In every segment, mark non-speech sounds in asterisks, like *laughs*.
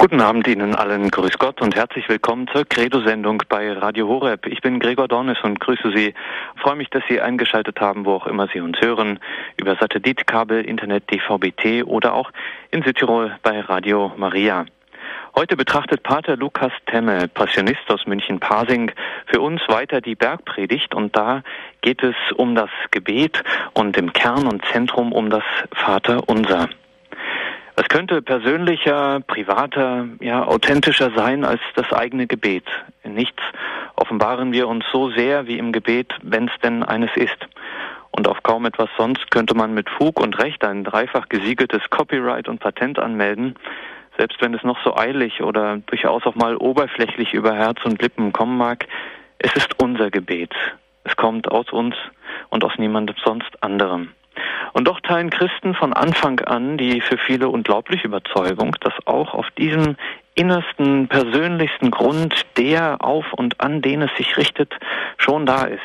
Guten Abend Ihnen allen, grüß Gott und herzlich willkommen zur Credo-Sendung bei Radio Horeb. Ich bin Gregor Dornis und grüße Sie. Freue mich, dass Sie eingeschaltet haben, wo auch immer Sie uns hören, über Satellitkabel, Internet, DVB-T oder auch in Südtirol bei Radio Maria. Heute betrachtet Pater Lukas Temme, Passionist aus München-Pasing, für uns weiter die Bergpredigt und da geht es um das Gebet und im Kern und Zentrum um das Vater Unser. Es könnte persönlicher, privater, ja, authentischer sein als das eigene Gebet. In nichts offenbaren wir uns so sehr wie im Gebet, wenn es denn eines ist. Und auf kaum etwas sonst könnte man mit Fug und Recht ein dreifach gesiegeltes Copyright und Patent anmelden, selbst wenn es noch so eilig oder durchaus auch mal oberflächlich über Herz und Lippen kommen mag. Es ist unser Gebet. Es kommt aus uns und aus niemandem sonst anderem. Und doch teilen Christen von Anfang an die für viele unglaubliche Überzeugung, dass auch auf diesem innersten, persönlichsten Grund der auf und an den es sich richtet, schon da ist.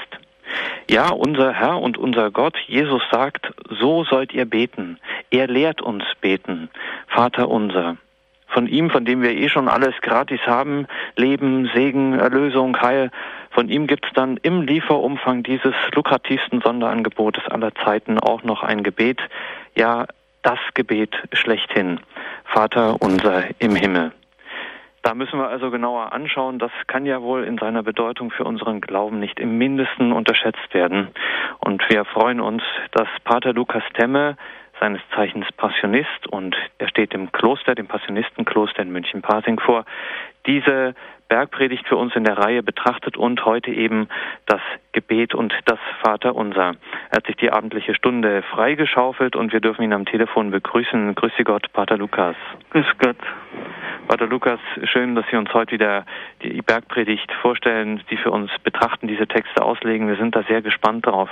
Ja, unser Herr und unser Gott, Jesus sagt, so sollt ihr beten. Er lehrt uns beten. Vater unser. Von ihm, von dem wir eh schon alles gratis haben, Leben, Segen, Erlösung, Heil, von ihm gibt es dann im Lieferumfang dieses lukrativsten Sonderangebotes aller Zeiten auch noch ein Gebet, ja das Gebet schlechthin, Vater unser im Himmel. Da müssen wir also genauer anschauen. Das kann ja wohl in seiner Bedeutung für unseren Glauben nicht im mindesten unterschätzt werden. Und wir freuen uns, dass Pater Lukas Temme, seines Zeichens Passionist, und er steht im Kloster, dem Passionistenkloster in München-Pasing vor, diese Bergpredigt für uns in der Reihe betrachtet und heute eben das Gebet und das Vaterunser. Er hat sich die abendliche Stunde freigeschaufelt und wir dürfen ihn am Telefon begrüßen. Grüße Gott, Pater Lukas. Grüß Gott. Pater Lukas, schön, dass Sie uns heute wieder die Bergpredigt vorstellen, die für uns betrachten, diese Texte auslegen. Wir sind da sehr gespannt drauf.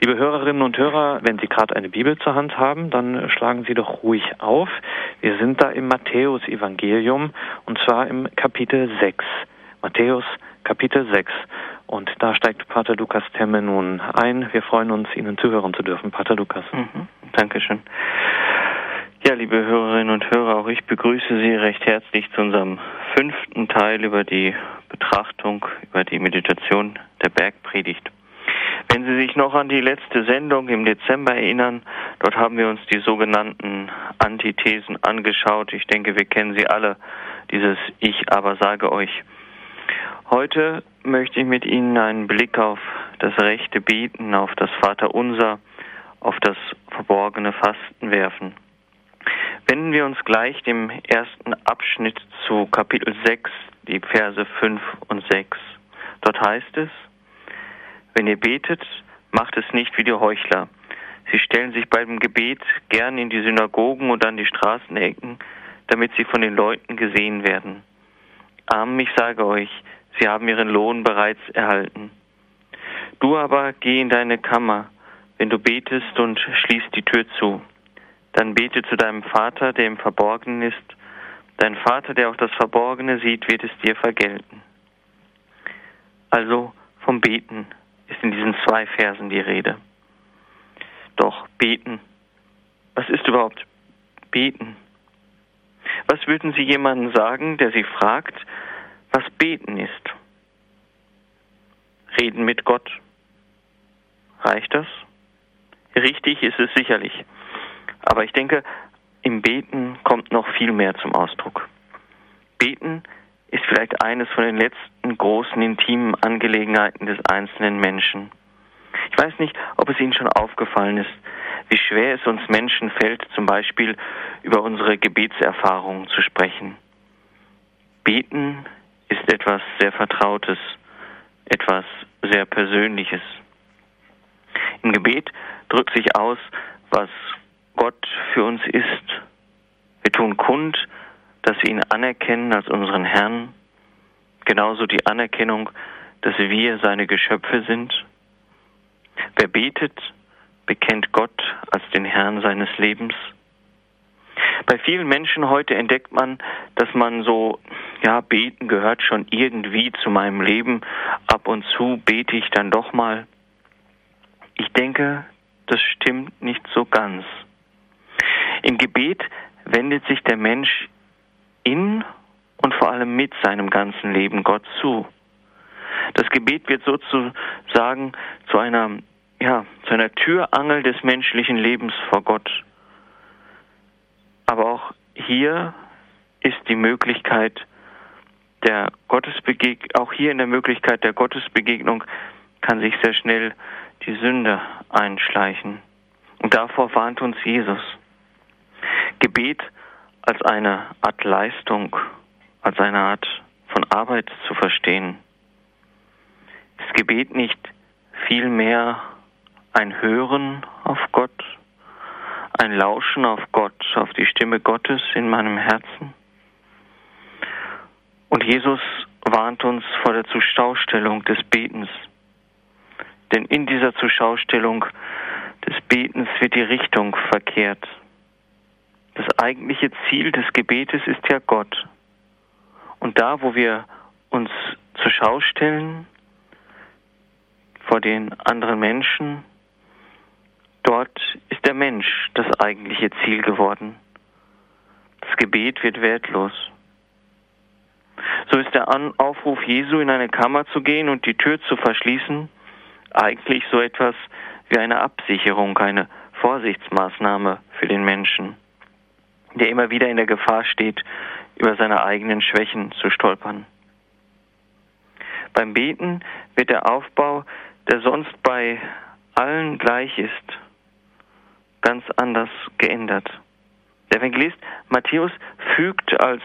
Liebe Hörerinnen und Hörer, wenn Sie gerade eine Bibel zur Hand haben, dann schlagen Sie doch ruhig auf. Wir sind da im Matthäus-Evangelium und zwar im Kapitel 6. Matthäus Kapitel 6. Und da steigt Pater Lukas Temme nun ein. Wir freuen uns, Ihnen zuhören zu dürfen, Pater Lukas. Mhm. Dankeschön. Ja, liebe Hörerinnen und Hörer, auch ich begrüße Sie recht herzlich zu unserem fünften Teil über die Betrachtung, über die Meditation der Bergpredigt. Wenn Sie sich noch an die letzte Sendung im Dezember erinnern, dort haben wir uns die sogenannten Antithesen angeschaut. Ich denke, wir kennen sie alle, dieses Ich aber sage euch. Heute möchte ich mit Ihnen einen Blick auf das rechte Beten, auf das Vaterunser, auf das verborgene Fasten werfen. Wenden wir uns gleich dem ersten Abschnitt zu Kapitel 6, die Verse 5 und 6. Dort heißt es, wenn ihr betet, macht es nicht wie die Heuchler. Sie stellen sich beim Gebet gern in die Synagogen und an die Straßenecken, damit sie von den Leuten gesehen werden. Amen, ich sage euch, sie haben ihren Lohn bereits erhalten. Du aber geh in deine Kammer, wenn du betest und schließ die Tür zu. Dann bete zu deinem Vater, der im Verborgenen ist. Dein Vater, der auch das Verborgene sieht, wird es dir vergelten. Also vom Beten ist in diesen zwei Versen die Rede. Doch beten, was ist überhaupt beten? Was würden Sie jemandem sagen, der Sie fragt, was beten ist? Reden mit Gott. Reicht das? Richtig ist es sicherlich. Aber ich denke, im Beten kommt noch viel mehr zum Ausdruck. Beten ist vielleicht eines von den letzten großen intimen Angelegenheiten des einzelnen Menschen. Ich weiß nicht, ob es Ihnen schon aufgefallen ist, wie schwer es uns Menschen fällt, zum Beispiel über unsere Gebetserfahrungen zu sprechen. Beten ist etwas sehr Vertrautes, etwas sehr Persönliches. Im Gebet drückt sich aus, was Gott für uns ist. Wir tun kund, dass wir ihn anerkennen als unseren Herrn, genauso die Anerkennung, dass wir seine Geschöpfe sind. Wer betet, bekennt Gott als den Herrn seines Lebens. Bei vielen Menschen heute entdeckt man, dass man so, ja, beten gehört schon irgendwie zu meinem Leben. Ab und zu bete ich dann doch mal. Ich denke, das stimmt nicht so ganz. Im Gebet wendet sich der Mensch in mit seinem ganzen Leben Gott zu. Das Gebet wird sozusagen zu einer, ja, zu einer Türangel des menschlichen Lebens vor Gott. Aber auch hier ist die Möglichkeit der Gottesbegegnung, auch hier in der Möglichkeit der Gottesbegegnung kann sich sehr schnell die Sünde einschleichen. Und davor warnt uns Jesus. Gebet als eine Art Leistung, als eine Art von Arbeit zu verstehen. Ist Gebet nicht vielmehr ein Hören auf Gott, ein Lauschen auf Gott, auf die Stimme Gottes in meinem Herzen? Und Jesus warnt uns vor der Zuschaustellung des Betens. Denn in dieser Zuschaustellung des Betens wird die Richtung verkehrt. Das eigentliche Ziel des Gebetes ist ja Gott. Und da, wo wir uns zur Schau stellen vor den anderen Menschen, dort ist der Mensch das eigentliche Ziel geworden. Das Gebet wird wertlos. So ist der Aufruf Jesu, in eine Kammer zu gehen und die Tür zu verschließen, eigentlich so etwas wie eine Absicherung, eine Vorsichtsmaßnahme für den Menschen, der immer wieder in der Gefahr steht, über seine eigenen Schwächen zu stolpern. Beim Beten wird der Aufbau, der sonst bei allen gleich ist, ganz anders geändert. Der Evangelist Matthäus fügt als,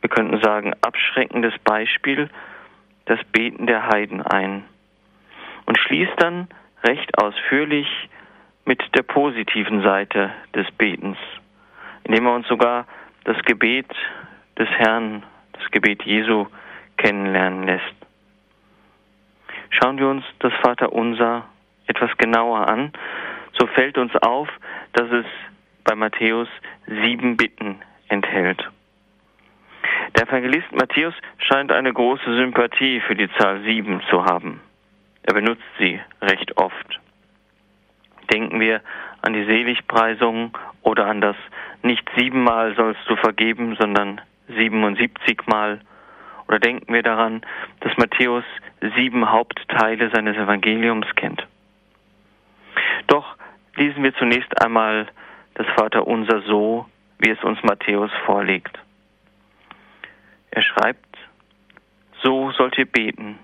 wir könnten sagen, abschreckendes Beispiel das Beten der Heiden ein und schließt dann recht ausführlich mit der positiven Seite des Betens, indem er uns sogar das Gebet des Herrn, das Gebet Jesu kennenlernen lässt. Schauen wir uns das Vaterunser etwas genauer an, so fällt uns auf, dass es bei Matthäus sieben Bitten enthält. Der Evangelist Matthäus scheint eine große Sympathie für die Zahl sieben zu haben. Er benutzt sie recht oft. Denken wir an die Seligpreisung oder an das nicht siebenmal sollst du vergeben, sondern 77 Mal. Oder denken wir daran, dass Matthäus sieben Hauptteile seines Evangeliums kennt. Doch lesen wir zunächst einmal das Vaterunser so, wie es uns Matthäus vorlegt. Er schreibt, so sollt ihr beten.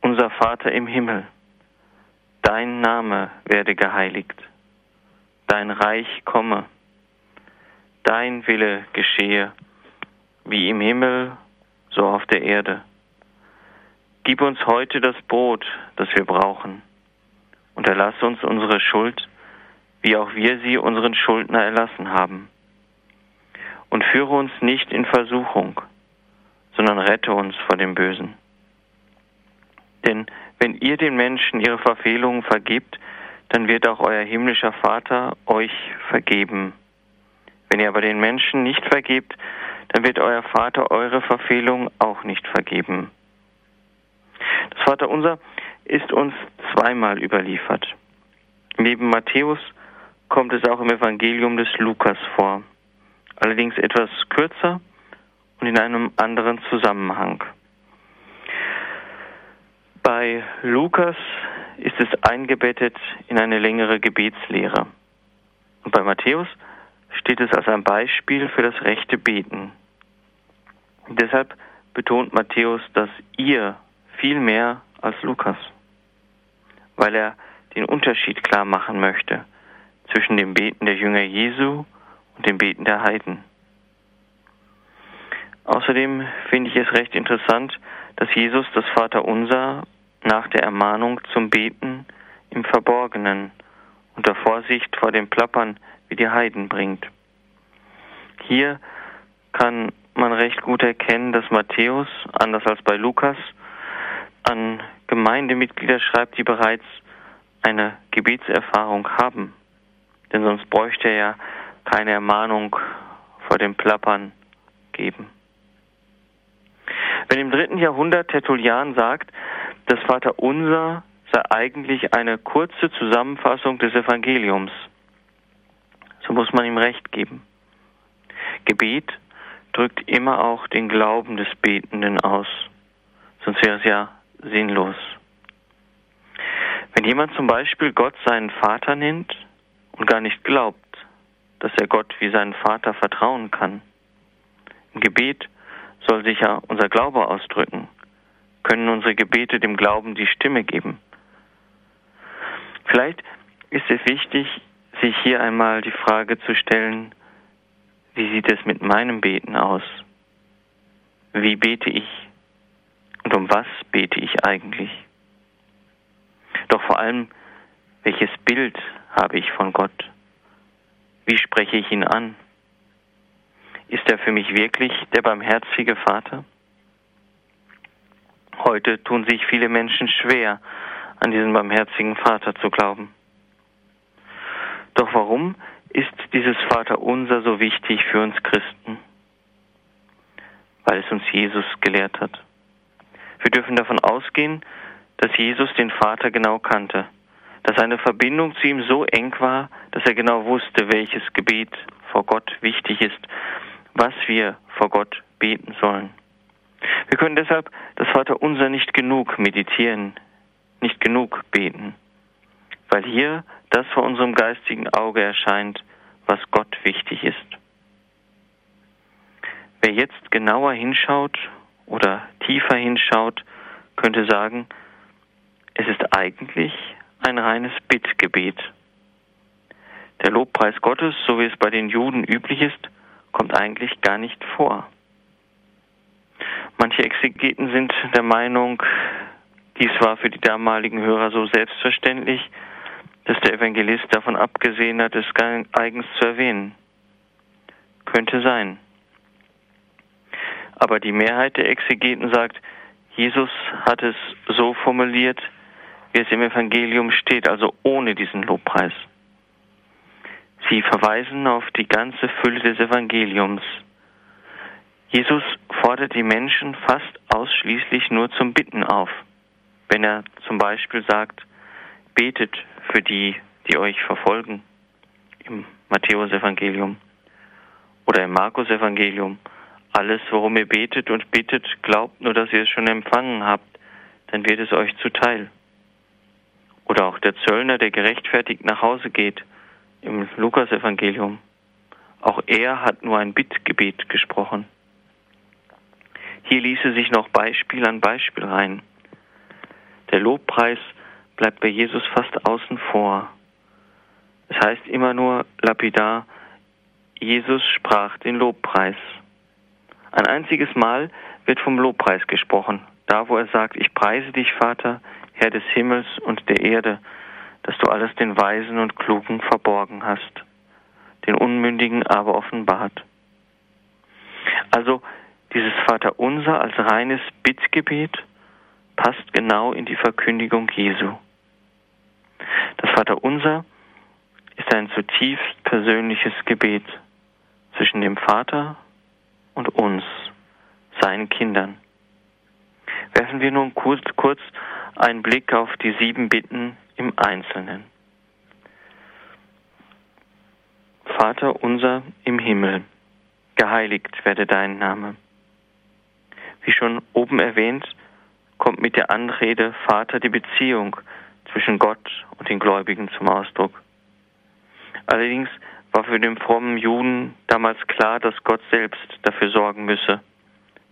Unser Vater im Himmel, dein Name werde geheiligt, dein Reich komme, dein Wille geschehe, wie im Himmel, so auf der Erde. Gib uns heute das Brot, das wir brauchen, und erlasse uns unsere Schuld, wie auch wir sie unseren Schuldner erlassen haben. Und führe uns nicht in Versuchung, sondern rette uns vor dem Bösen. Denn wenn ihr den Menschen ihre Verfehlungen vergibt, dann wird auch euer himmlischer Vater euch vergeben. Wenn ihr aber den Menschen nicht vergebt, dann wird euer Vater eure Verfehlungen auch nicht vergeben. Das Vaterunser ist uns zweimal überliefert. Neben Matthäus kommt es auch im Evangelium des Lukas vor, allerdings etwas kürzer und in einem anderen Zusammenhang. Bei Lukas ist es eingebettet in eine längere Gebetslehre. Und bei Matthäus steht es als ein Beispiel für das rechte Beten. Deshalb betont Matthäus das ihr viel mehr als Lukas, weil er den Unterschied klar machen möchte zwischen dem Beten der Jünger Jesu und dem Beten der Heiden. Außerdem finde ich es recht interessant, dass Jesus das Vaterunser nach der Ermahnung zum Beten im Verborgenen unter Vorsicht vor dem Plappern wie die Heiden bringt. Hier kann man recht gut erkennen, dass Matthäus, anders als bei Lukas, an Gemeindemitglieder schreibt, die bereits eine Gebetserfahrung haben. Denn sonst bräuchte er ja keine Ermahnung vor dem Plappern geben. Wenn im dritten Jahrhundert Tertullian sagt, das Vaterunser sei eigentlich eine kurze Zusammenfassung des Evangeliums. So muss man ihm recht geben. Gebet drückt immer auch den Glauben des Betenden aus, sonst wäre es ja sinnlos. Wenn jemand zum Beispiel Gott seinen Vater nennt und gar nicht glaubt, dass er Gott wie seinen Vater vertrauen kann, im Gebet soll sich ja unser Glaube ausdrücken, können unsere Gebete dem Glauben die Stimme geben. Vielleicht ist es wichtig, sich hier einmal die Frage zu stellen, wie sieht es mit meinem Beten aus? Wie bete ich? Und um was bete ich eigentlich? Doch vor allem, welches Bild habe ich von Gott? Wie spreche ich ihn an? Ist er für mich wirklich der barmherzige Vater? Heute tun sich viele Menschen schwer, an diesen barmherzigen Vater zu glauben. Doch warum ist dieses Vaterunser so wichtig für uns Christen? Weil es uns Jesus gelehrt hat. Wir dürfen davon ausgehen, dass Jesus den Vater genau kannte, dass seine Verbindung zu ihm so eng war, dass er genau wusste, welches Gebet vor Gott wichtig ist, was wir vor Gott beten sollen. Wir können deshalb das Vaterunser nicht genug meditieren, nicht genug beten, weil hier das vor unserem geistigen Auge erscheint, was Gott wichtig ist. Wer jetzt genauer hinschaut oder tiefer hinschaut, könnte sagen, es ist eigentlich ein reines Bittgebet. Der Lobpreis Gottes, so wie es bei den Juden üblich ist, kommt eigentlich gar nicht vor. Manche Exegeten sind der Meinung, dies war für die damaligen Hörer so selbstverständlich, dass der Evangelist davon abgesehen hat, es eigens zu erwähnen. Könnte sein. Aber die Mehrheit der Exegeten sagt, Jesus hat es so formuliert, wie es im Evangelium steht, also ohne diesen Lobpreis. Sie verweisen auf die ganze Fülle des Evangeliums. Jesus fordert die Menschen fast ausschließlich nur zum Bitten auf, wenn er zum Beispiel sagt, betet für die, die euch verfolgen, im Matthäusevangelium oder im Markus-Evangelium. Alles, worum ihr betet und bittet, glaubt nur, dass ihr es schon empfangen habt, dann wird es euch zuteil. Oder auch der Zöllner, der gerechtfertigt nach Hause geht, im Lukas-Evangelium. Auch er hat nur ein Bittgebet gesprochen. Hier ließe sich noch Beispiel an Beispiel rein. Der Lobpreis bleibt bei Jesus fast außen vor. Es heißt immer nur lapidar, Jesus sprach den Lobpreis. Ein einziges Mal wird vom Lobpreis gesprochen, da wo er sagt, ich preise dich, Vater, Herr des Himmels und der Erde, dass du alles den Weisen und Klugen verborgen hast, den Unmündigen aber offenbart. Also dieses Vaterunser als reines Bittgebet passt genau in die Verkündigung Jesu. Das Vaterunser ist ein zutiefst persönliches Gebet zwischen dem Vater und uns, seinen Kindern. Werfen wir nun kurz, kurz einen Blick auf die sieben Bitten im Einzelnen. Vater unser im Himmel, geheiligt werde dein Name. Wie schon oben erwähnt, kommt mit der Anrede Vater die Beziehung zwischen Gott und den Gläubigen zum Ausdruck. Allerdings war für den frommen Juden damals klar, dass Gott selbst dafür sorgen müsse,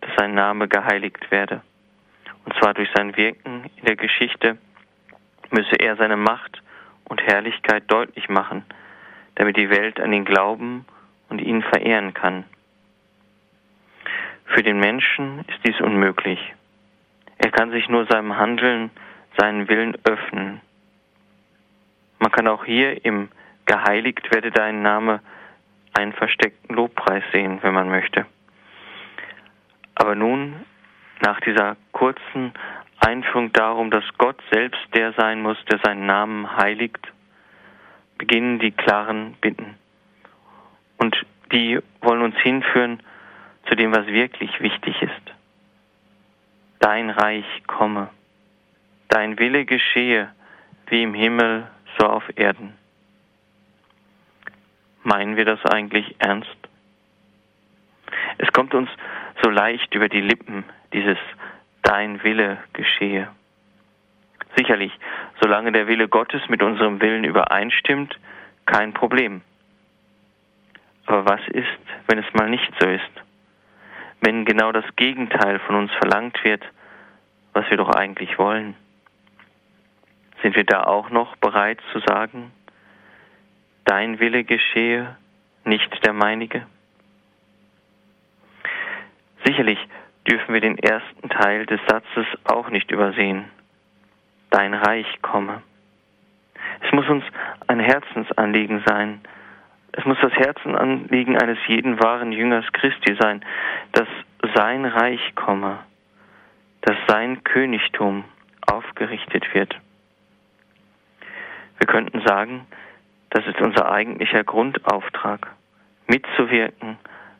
dass sein Name geheiligt werde. Und zwar durch sein Wirken in der Geschichte müsse er seine Macht und Herrlichkeit deutlich machen, damit die Welt an ihn glauben und ihn verehren kann. Für den Menschen ist dies unmöglich. Er kann sich nur seinem Handeln, seinen Willen öffnen. Man kann auch hier im Geheiligt werde dein Name einen versteckten Lobpreis sehen, wenn man möchte. Aber nun, nach dieser kurzen Einführung darum, dass Gott selbst der sein muss, der seinen Namen heiligt, beginnen die klaren Bitten. Und die wollen uns hinführen zu dem, was wirklich wichtig ist. Dein Reich komme, dein Wille geschehe, wie im Himmel, so auf Erden. Meinen wir das eigentlich ernst? Es kommt uns so leicht über die Lippen, dieses Dein Wille geschehe. Sicherlich, solange der Wille Gottes mit unserem Willen übereinstimmt, kein Problem. Aber was ist, wenn es mal nicht so ist? Wenn genau das Gegenteil von uns verlangt wird, was wir doch eigentlich wollen? Sind wir da auch noch bereit zu sagen, dein Wille geschehe, nicht der meinige? Sicherlich dürfen wir den ersten Teil des Satzes auch nicht übersehen. Dein Reich komme. Es muss uns ein Herzensanliegen sein. Es muss das Herzenanliegen eines jeden wahren Jüngers Christi sein, dass sein Reich komme, dass sein Königtum aufgerichtet wird. Wir könnten sagen, das ist unser eigentlicher Grundauftrag, mitzuwirken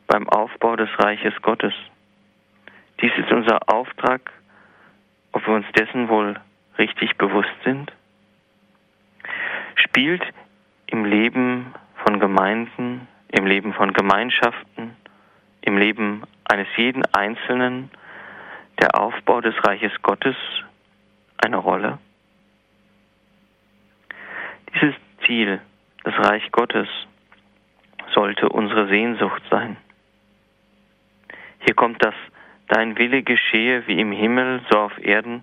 beim Aufbau des Reiches Gottes. Dies ist unser Auftrag, ob wir uns dessen wohl richtig bewusst sind. Spielt im Leben von Gemeinden, im Leben von Gemeinschaften, im Leben eines jeden Einzelnen der Aufbau des Reiches Gottes eine Rolle? Dieses Ziel, das Reich Gottes, sollte unsere Sehnsucht sein. Hier kommt das Dein Wille geschehe wie im Himmel, so auf Erden,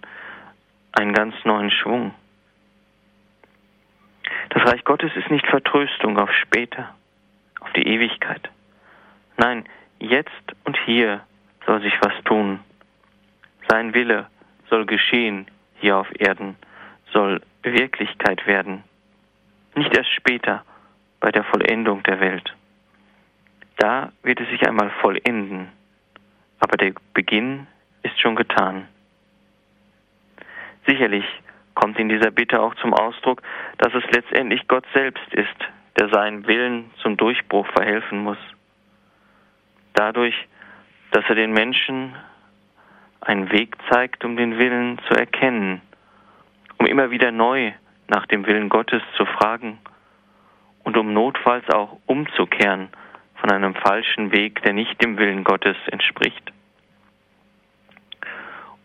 einen ganz neuen Schwung. Das Reich Gottes ist nicht Vertröstung auf später, auf die Ewigkeit. Nein, jetzt und hier soll sich was tun. Sein Wille soll geschehen hier auf Erden, soll Wirklichkeit werden. Nicht erst später bei der Vollendung der Welt. Da wird es sich einmal vollenden, aber der Beginn ist schon getan. Sicherlich kommt in dieser Bitte auch zum Ausdruck, dass es letztendlich Gott selbst ist, der seinen Willen zum Durchbruch verhelfen muss. Dadurch, dass er den Menschen einen Weg zeigt, um den Willen zu erkennen, um immer wieder neu nach dem Willen Gottes zu fragen und um notfalls auch umzukehren von einem falschen Weg, der nicht dem Willen Gottes entspricht.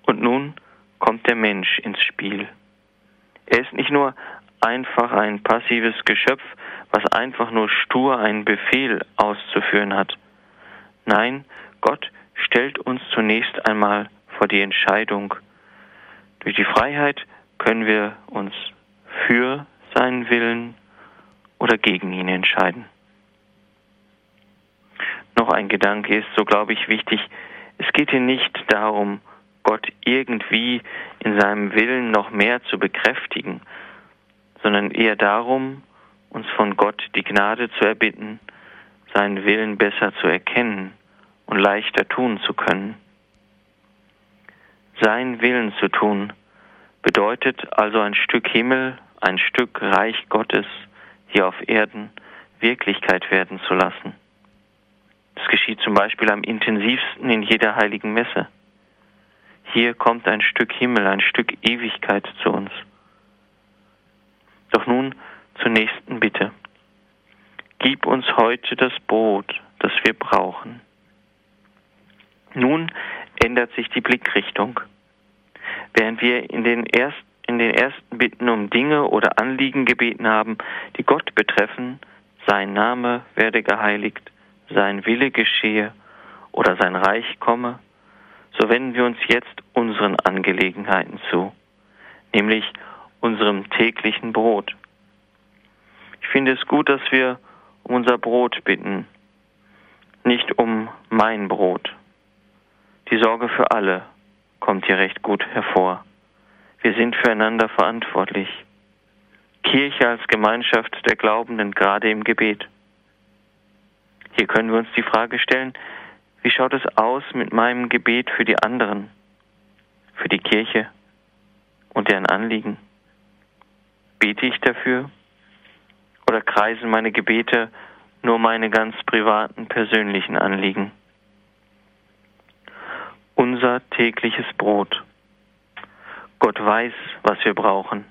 Und nun kommt der Mensch ins Spiel. Er ist nicht nur einfach ein passives Geschöpf, was einfach nur stur einen Befehl auszuführen hat. Nein, Gott stellt uns zunächst einmal vor die Entscheidung. Durch die Freiheit können wir uns für seinen Willen oder gegen ihn entscheiden. Noch ein Gedanke ist, so glaube ich, wichtig. Es geht hier nicht darum, Gott irgendwie in seinem Willen noch mehr zu bekräftigen, sondern eher darum, uns von Gott die Gnade zu erbitten, seinen Willen besser zu erkennen und leichter tun zu können. Sein Willen zu tun bedeutet also ein Stück Himmel, ein Stück Reich Gottes hier auf Erden Wirklichkeit werden zu lassen. Das geschieht zum Beispiel am intensivsten in jeder heiligen Messe. Hier kommt ein Stück Himmel, ein Stück Ewigkeit zu uns. Doch nun zur nächsten Bitte. Gib uns heute das Brot, das wir brauchen. Nun ändert sich die Blickrichtung. Während wir in den, erst, in den ersten Bitten um Dinge oder Anliegen gebeten haben, die Gott betreffen, sein Name werde geheiligt, sein Wille geschehe oder sein Reich komme, so wenden wir uns jetzt unseren Angelegenheiten zu, nämlich unserem täglichen Brot. Ich finde es gut, dass wir um unser Brot bitten, nicht um mein Brot. Die Sorge für alle kommt hier recht gut hervor. Wir sind füreinander verantwortlich. Kirche als Gemeinschaft der Glaubenden gerade im Gebet. Hier können wir uns die Frage stellen, wie schaut es aus mit meinem Gebet für die anderen, für die Kirche und deren Anliegen? Bete ich dafür? Oder kreisen meine Gebete nur meine ganz privaten, persönlichen Anliegen? Unser tägliches Brot. Gott weiß, was wir brauchen,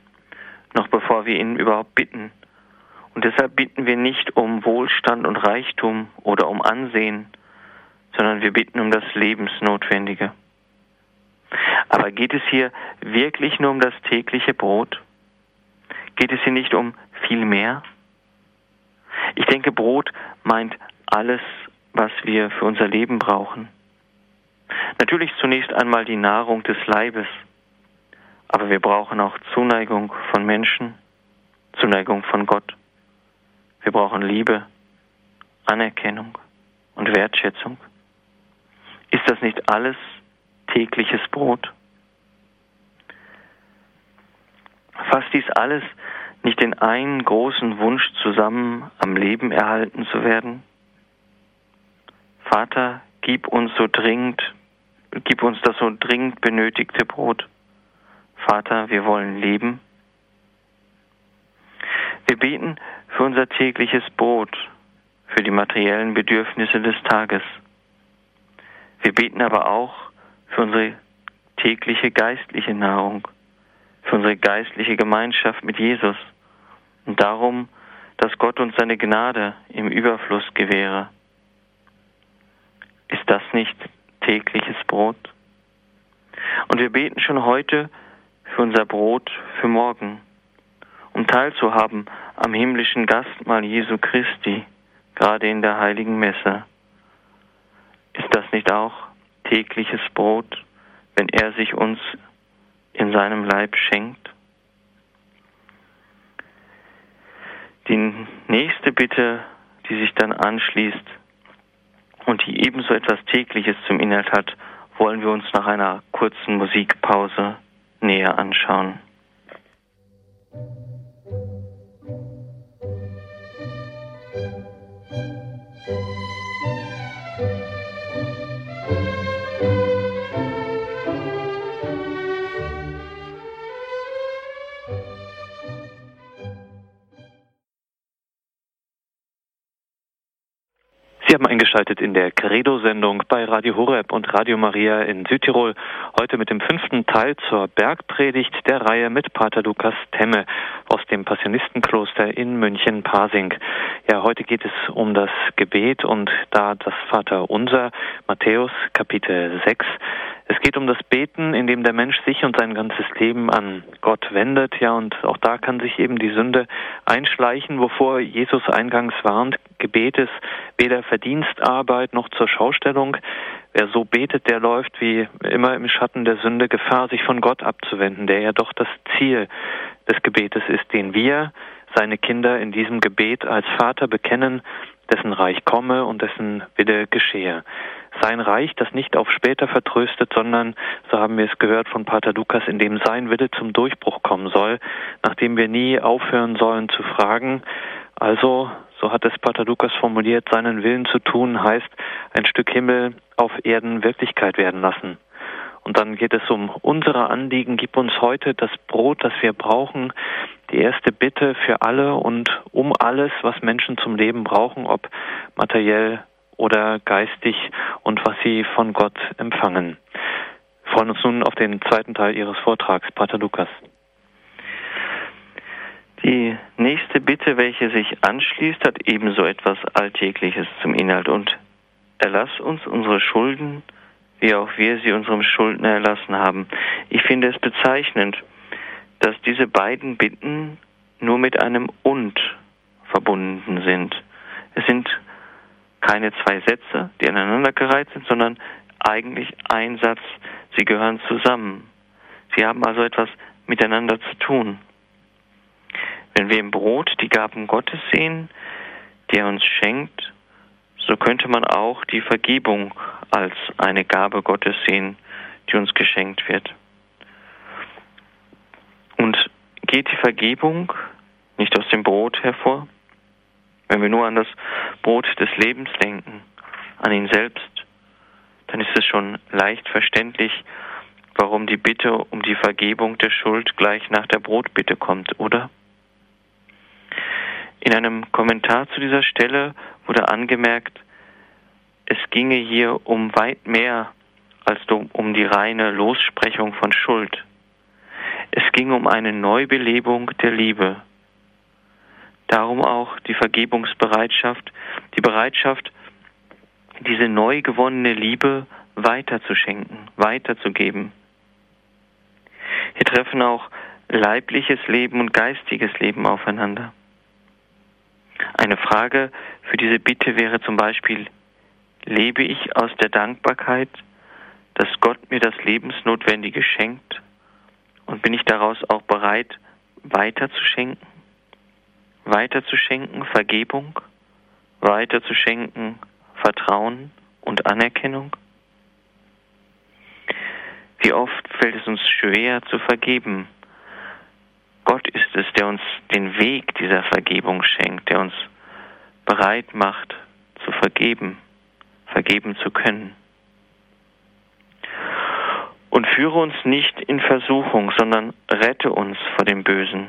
noch bevor wir ihn überhaupt bitten. Und deshalb bitten wir nicht um Wohlstand und Reichtum oder um Ansehen, sondern wir bitten um das Lebensnotwendige. Aber geht es hier wirklich nur um das tägliche Brot? Geht es hier nicht um viel mehr? Ich denke, Brot meint alles, was wir für unser Leben brauchen. Natürlich zunächst einmal die Nahrung des Leibes, aber wir brauchen auch Zuneigung von Menschen, Zuneigung von Gott. Wir brauchen Liebe, Anerkennung und Wertschätzung. Ist das nicht alles tägliches Brot? Fasst dies alles nicht den einen großen Wunsch zusammen, am Leben erhalten zu werden? Vater, gib uns so dringend, gib uns das so dringend benötigte Brot. Vater, wir wollen leben. Wir beten für unser tägliches Brot, für die materiellen Bedürfnisse des Tages. Wir beten aber auch für unsere tägliche geistliche Nahrung, für unsere geistliche Gemeinschaft mit Jesus und darum, dass Gott uns seine Gnade im Überfluss gewähre. Ist das nicht tägliches Brot? Und wir beten schon heute für unser Brot für morgen, um teilzuhaben am himmlischen Gastmahl Jesu Christi, gerade in der heiligen Messe. Nicht auch tägliches Brot, wenn er sich uns in seinem Leib schenkt? Die nächste Bitte, die sich dann anschließt und die ebenso etwas Tägliches zum Inhalt hat, wollen wir uns nach einer kurzen Musikpause näher anschauen. Sie haben eingeschaltet in der Credo-Sendung bei Radio Horeb und Radio Maria in Südtirol. Heute mit dem fünften Teil zur Bergpredigt der Reihe mit Pater Lukas Temme aus dem Passionistenkloster in München-Pasing. Ja, heute geht es um das Gebet und da das Vater Unser, Matthäus Kapitel 6. Es geht um das Beten, in dem der Mensch sich und sein ganzes Leben an Gott wendet. Ja, und auch da kann sich eben die Sünde einschleichen, wovor Jesus eingangs warnt. Gebet ist weder Verdienstarbeit noch zur Schaustellung. Wer so betet, der läuft wie immer im Schatten der Sünde Gefahr, sich von Gott abzuwenden, der ja doch das Ziel des Gebetes ist, den wir, seine Kinder, in diesem Gebet als Vater bekennen, dessen Reich komme und dessen Wille geschehe sein Reich, das nicht auf später vertröstet, sondern, so haben wir es gehört von Pater Lukas, in dem sein Wille zum Durchbruch kommen soll, nachdem wir nie aufhören sollen zu fragen. Also, so hat es Pater Lukas formuliert, seinen Willen zu tun heißt, ein Stück Himmel auf Erden Wirklichkeit werden lassen. Und dann geht es um unsere Anliegen. Gib uns heute das Brot, das wir brauchen. Die erste Bitte für alle und um alles, was Menschen zum Leben brauchen, ob materiell oder geistig und was sie von Gott empfangen. Wir freuen uns nun auf den zweiten Teil Ihres Vortrags, Pater Lukas. Die nächste Bitte, welche sich anschließt, hat ebenso etwas Alltägliches zum Inhalt und erlass uns unsere Schulden, wie auch wir sie unserem Schuldner erlassen haben. Ich finde es bezeichnend, dass diese beiden Bitten nur mit einem und verbunden sind. Es sind keine zwei Sätze, die aneinandergereiht sind, sondern eigentlich ein Satz. Sie gehören zusammen. Sie haben also etwas miteinander zu tun. Wenn wir im Brot die Gaben Gottes sehen, die er uns schenkt, so könnte man auch die Vergebung als eine Gabe Gottes sehen, die uns geschenkt wird. Und geht die Vergebung nicht aus dem Brot hervor? Wenn wir nur an das Brot des Lebens denken, an ihn selbst, dann ist es schon leicht verständlich, warum die Bitte um die Vergebung der Schuld gleich nach der Brotbitte kommt, oder? In einem Kommentar zu dieser Stelle wurde angemerkt, es ginge hier um weit mehr als um die reine Lossprechung von Schuld. Es ging um eine Neubelebung der Liebe, Darum auch die Vergebungsbereitschaft, die Bereitschaft, diese neu gewonnene Liebe weiterzuschenken, weiterzugeben. Hier treffen auch leibliches Leben und geistiges Leben aufeinander. Eine Frage für diese Bitte wäre zum Beispiel, lebe ich aus der Dankbarkeit, dass Gott mir das Lebensnotwendige schenkt und bin ich daraus auch bereit, weiterzuschenken? Weiterzuschenken Vergebung, weiterzuschenken Vertrauen und Anerkennung? Wie oft fällt es uns schwer zu vergeben, Gott ist es, der uns den Weg dieser Vergebung schenkt, der uns bereit macht zu vergeben, vergeben zu können. Und führe uns nicht in Versuchung, sondern rette uns vor dem Bösen.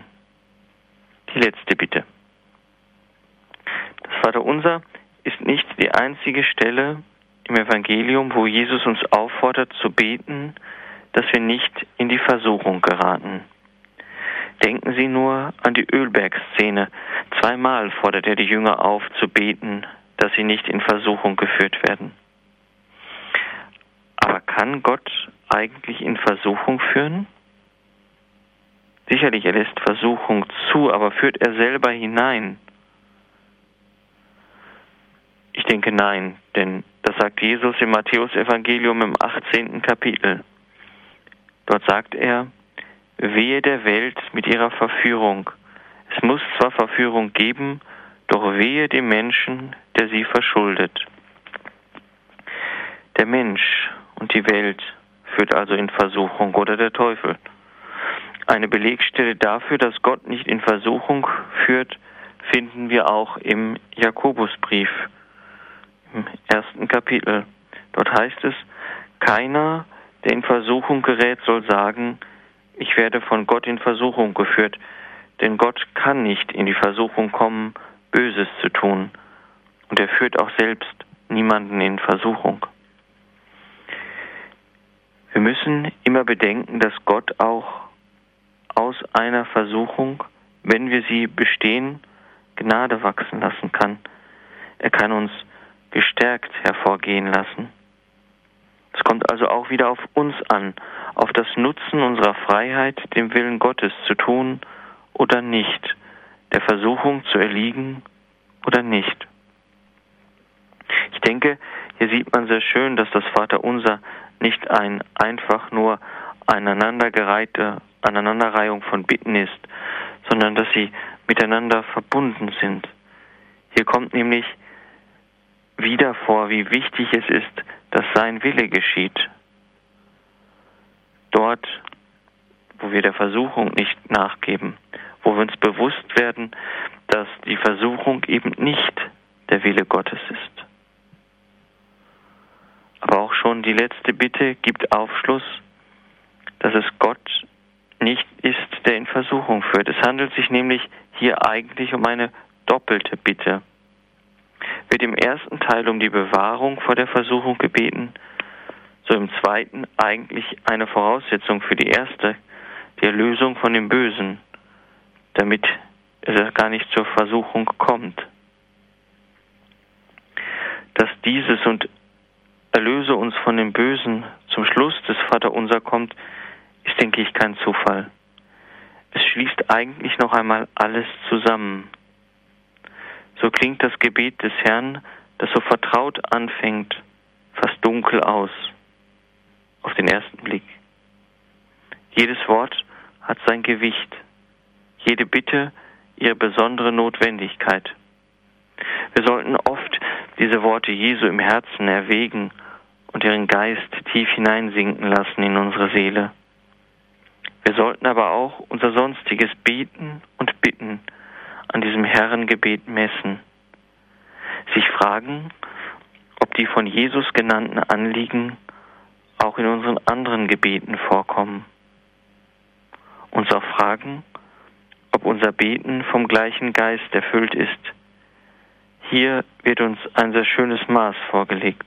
Die letzte Bitte. Das Vaterunser ist nicht die einzige Stelle im Evangelium, wo Jesus uns auffordert zu beten, dass wir nicht in die Versuchung geraten. Denken Sie nur an die Ölbergszene. Zweimal fordert er die Jünger auf zu beten, dass sie nicht in Versuchung geführt werden. Aber kann Gott eigentlich in Versuchung führen? Sicherlich, er lässt Versuchung zu, aber führt er selber hinein? Ich denke nein, denn das sagt Jesus im Matthäusevangelium im 18. Kapitel. Dort sagt er, Wehe der Welt mit ihrer Verführung. Es muss zwar Verführung geben, doch wehe dem Menschen, der sie verschuldet. Der Mensch und die Welt führt also in Versuchung oder der Teufel. Eine Belegstelle dafür, dass Gott nicht in Versuchung führt, finden wir auch im Jakobusbrief im ersten Kapitel. Dort heißt es, keiner, der in Versuchung gerät, soll sagen, ich werde von Gott in Versuchung geführt, denn Gott kann nicht in die Versuchung kommen, Böses zu tun, und er führt auch selbst niemanden in Versuchung. Wir müssen immer bedenken, dass Gott auch aus einer Versuchung, wenn wir sie bestehen, Gnade wachsen lassen kann. Er kann uns gestärkt hervorgehen lassen. Es kommt also auch wieder auf uns an, auf das Nutzen unserer Freiheit, dem Willen Gottes zu tun oder nicht, der Versuchung zu erliegen oder nicht. Ich denke, hier sieht man sehr schön, dass das Vaterunser nicht ein einfach nur aneinandergereihte Aneinanderreihung von Bitten ist, sondern dass sie miteinander verbunden sind. Hier kommt nämlich wieder vor, wie wichtig es ist, dass sein Wille geschieht. Dort, wo wir der Versuchung nicht nachgeben, wo wir uns bewusst werden, dass die Versuchung eben nicht der Wille Gottes ist. Aber auch schon die letzte Bitte gibt Aufschluss, dass es Gott nicht ist, der in Versuchung führt. Es handelt sich nämlich hier eigentlich um eine doppelte Bitte wird im ersten Teil um die Bewahrung vor der Versuchung gebeten, so im zweiten eigentlich eine Voraussetzung für die erste, die Erlösung von dem Bösen, damit es gar nicht zur Versuchung kommt. Dass dieses und erlöse uns von dem Bösen zum Schluss des Vaterunser kommt, ist, denke ich, kein Zufall. Es schließt eigentlich noch einmal alles zusammen. So klingt das Gebet des Herrn, das so vertraut anfängt, fast dunkel aus, auf den ersten Blick. Jedes Wort hat sein Gewicht, jede Bitte ihre besondere Notwendigkeit. Wir sollten oft diese Worte Jesu im Herzen erwägen und ihren Geist tief hineinsinken lassen in unsere Seele. Wir sollten aber auch unser sonstiges Beten und Bitten an diesem Herrengebet messen, sich fragen, ob die von Jesus genannten Anliegen auch in unseren anderen Gebeten vorkommen. Uns auch fragen, ob unser Beten vom gleichen Geist erfüllt ist. Hier wird uns ein sehr schönes Maß vorgelegt.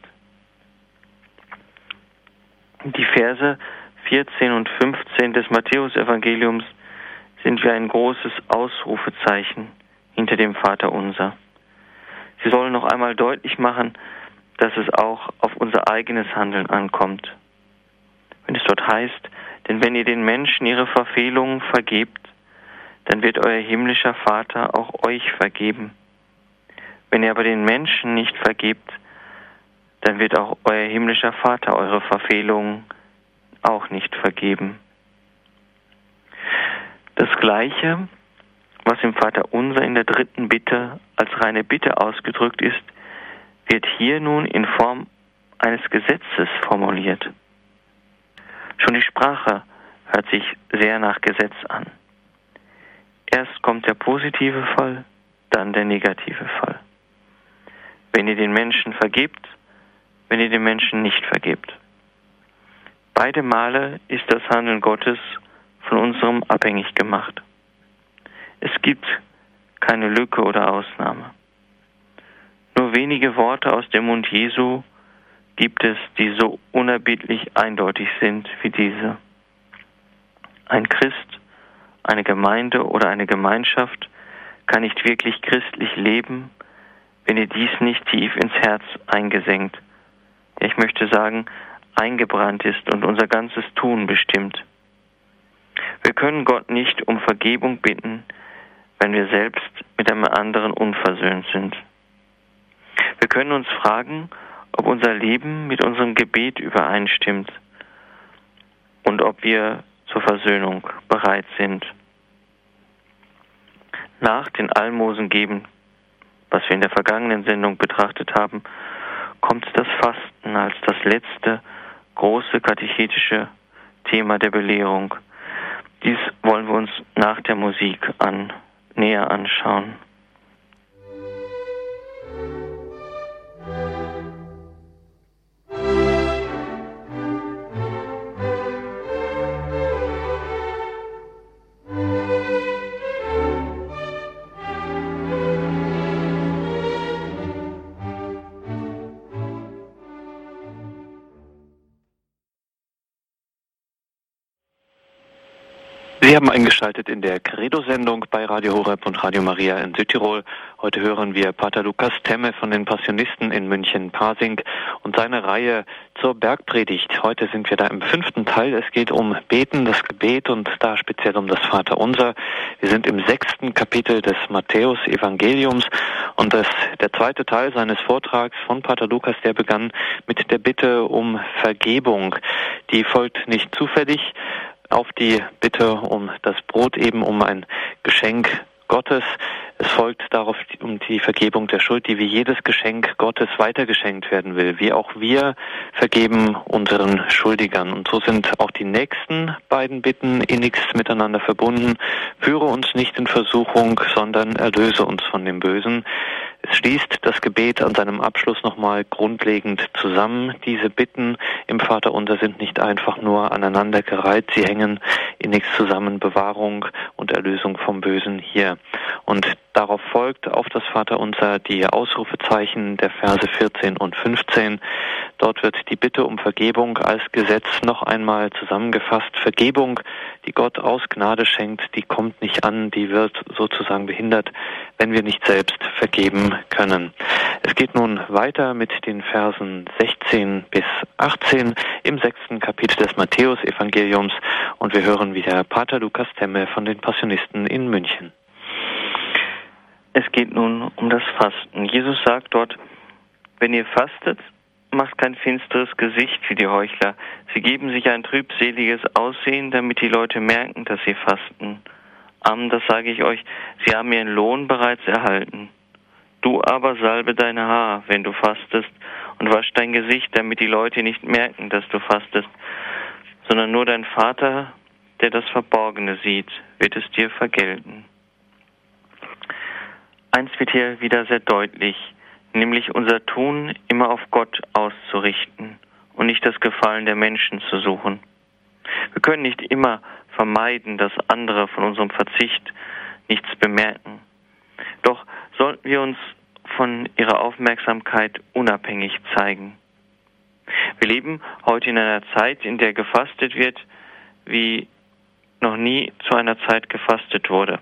Die Verse 14 und 15 des Matthäusevangeliums sind wie ein großes Ausrufezeichen hinter dem Vater unser. Sie sollen noch einmal deutlich machen, dass es auch auf unser eigenes Handeln ankommt. Wenn es dort heißt, denn wenn ihr den Menschen ihre Verfehlungen vergebt, dann wird euer himmlischer Vater auch euch vergeben. Wenn ihr aber den Menschen nicht vergebt, dann wird auch euer himmlischer Vater eure Verfehlungen auch nicht vergeben. Das Gleiche, was im Vater unser in der dritten Bitte als reine Bitte ausgedrückt ist, wird hier nun in Form eines Gesetzes formuliert. Schon die Sprache hört sich sehr nach Gesetz an. Erst kommt der positive Fall, dann der negative Fall. Wenn ihr den Menschen vergebt, wenn ihr den Menschen nicht vergebt. Beide Male ist das Handeln Gottes von unserem abhängig gemacht. Es gibt keine Lücke oder Ausnahme. Nur wenige Worte aus dem Mund Jesu gibt es, die so unerbittlich eindeutig sind wie diese. Ein Christ, eine Gemeinde oder eine Gemeinschaft kann nicht wirklich christlich leben, wenn ihr dies nicht tief ins Herz eingesenkt, ich möchte sagen, eingebrannt ist und unser ganzes Tun bestimmt. Wir können Gott nicht um Vergebung bitten, wenn wir selbst mit einem anderen unversöhnt sind. Wir können uns fragen, ob unser Leben mit unserem Gebet übereinstimmt und ob wir zur Versöhnung bereit sind. Nach den Almosen geben, was wir in der vergangenen Sendung betrachtet haben, kommt das Fasten als das letzte große katechetische Thema der Belehrung. Dies wollen wir uns nach der Musik an, näher anschauen. Haben eingeschaltet in der Credo-Sendung bei Radio Horeb und Radio Maria in Südtirol. Heute hören wir Pater Lukas Temme von den Passionisten in München-Pasing und seine Reihe zur Bergpredigt. Heute sind wir da im fünften Teil. Es geht um Beten, das Gebet und da speziell um das Vaterunser. Wir sind im sechsten Kapitel des Matthäus-Evangeliums und das, der zweite Teil seines Vortrags von Pater Lukas, der begann mit der Bitte um Vergebung. Die folgt nicht zufällig, auf die Bitte um das Brot eben um ein Geschenk Gottes. Es folgt darauf um die Vergebung der Schuld, die wie jedes Geschenk Gottes weitergeschenkt werden will. Wie auch wir vergeben unseren Schuldigern. Und so sind auch die nächsten beiden Bitten innigst miteinander verbunden. Führe uns nicht in Versuchung, sondern erlöse uns von dem Bösen. Es schließt das Gebet an seinem Abschluss nochmal grundlegend zusammen. Diese Bitten im Vaterunser sind nicht einfach nur aneinandergereiht, sie hängen innigst zusammen Bewahrung und Erlösung vom Bösen hier. Und darauf folgt auf das Vaterunser die Ausrufezeichen der Verse 14 und 15. Dort wird die Bitte um Vergebung als Gesetz noch einmal zusammengefasst. Vergebung, die Gott aus Gnade schenkt, die kommt nicht an, die wird sozusagen behindert, wenn wir nicht selbst vergeben können. Es geht nun weiter mit den Versen 16 bis 18 im sechsten Kapitel des Matthäus-Evangeliums und wir hören wieder Pater Lukas Temme von den Passionisten in München. Es geht nun um das Fasten. Jesus sagt dort, wenn ihr fastet, macht kein finsteres Gesicht wie die Heuchler. Sie geben sich ein trübseliges Aussehen, damit die Leute merken, dass sie fasten. Amen, das sage ich euch, sie haben ihren Lohn bereits erhalten. Du aber salbe deine Haar, wenn du fastest, und wasch dein Gesicht, damit die Leute nicht merken, dass du fastest, sondern nur dein Vater, der das Verborgene sieht, wird es dir vergelten. Eins wird hier wieder sehr deutlich nämlich unser Tun immer auf Gott auszurichten und nicht das Gefallen der Menschen zu suchen. Wir können nicht immer vermeiden, dass andere von unserem Verzicht nichts bemerken. Doch sollten wir uns von ihrer Aufmerksamkeit unabhängig zeigen. Wir leben heute in einer Zeit, in der gefastet wird, wie noch nie zu einer Zeit gefastet wurde.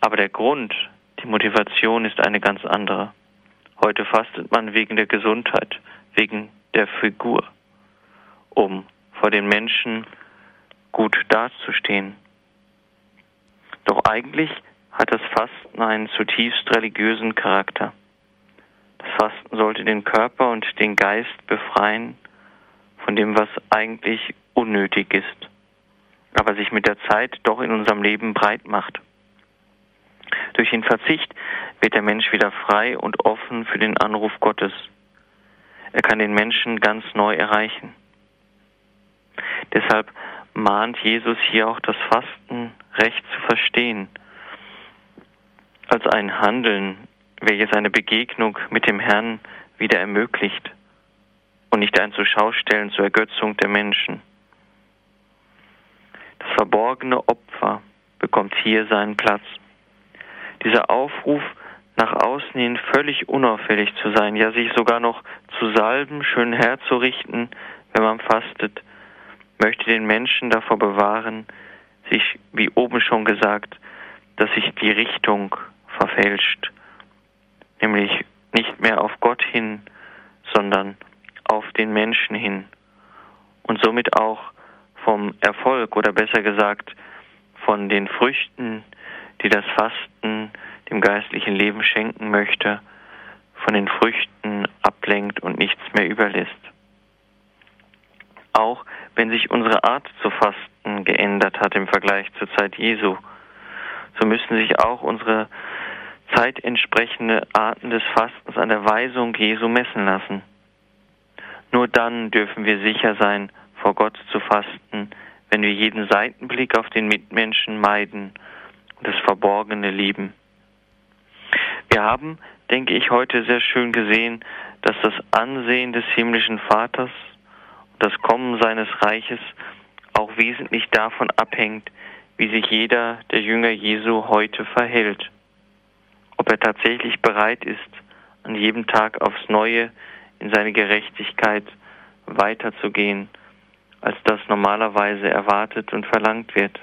Aber der Grund, die Motivation ist eine ganz andere. Heute fastet man wegen der Gesundheit, wegen der Figur, um vor den Menschen gut dazustehen. Doch eigentlich hat das Fasten einen zutiefst religiösen Charakter. Das Fasten sollte den Körper und den Geist befreien von dem, was eigentlich unnötig ist, aber sich mit der Zeit doch in unserem Leben breit macht. Durch den Verzicht wird der Mensch wieder frei und offen für den Anruf Gottes. Er kann den Menschen ganz neu erreichen. Deshalb mahnt Jesus hier auch das Fasten recht zu verstehen, als ein Handeln, welches eine Begegnung mit dem Herrn wieder ermöglicht und nicht ein Zuschaustellen zur Ergötzung der Menschen. Das verborgene Opfer bekommt hier seinen Platz. Dieser Aufruf, nach außen hin völlig unauffällig zu sein, ja sich sogar noch zu salben, schön herzurichten, wenn man fastet, möchte den Menschen davor bewahren, sich, wie oben schon gesagt, dass sich die Richtung verfälscht, nämlich nicht mehr auf Gott hin, sondern auf den Menschen hin. Und somit auch vom Erfolg oder besser gesagt von den Früchten, die das Fasten dem geistlichen Leben schenken möchte, von den Früchten ablenkt und nichts mehr überlässt. Auch wenn sich unsere Art zu fasten geändert hat im Vergleich zur Zeit Jesu, so müssen sich auch unsere zeitentsprechende Arten des Fastens an der Weisung Jesu messen lassen. Nur dann dürfen wir sicher sein, vor Gott zu fasten, wenn wir jeden Seitenblick auf den Mitmenschen meiden das Verborgene lieben. Wir haben, denke ich, heute sehr schön gesehen, dass das Ansehen des himmlischen Vaters und das Kommen seines Reiches auch wesentlich davon abhängt, wie sich jeder der Jünger Jesu heute verhält. Ob er tatsächlich bereit ist, an jedem Tag aufs Neue in seine Gerechtigkeit weiterzugehen, als das normalerweise erwartet und verlangt wird.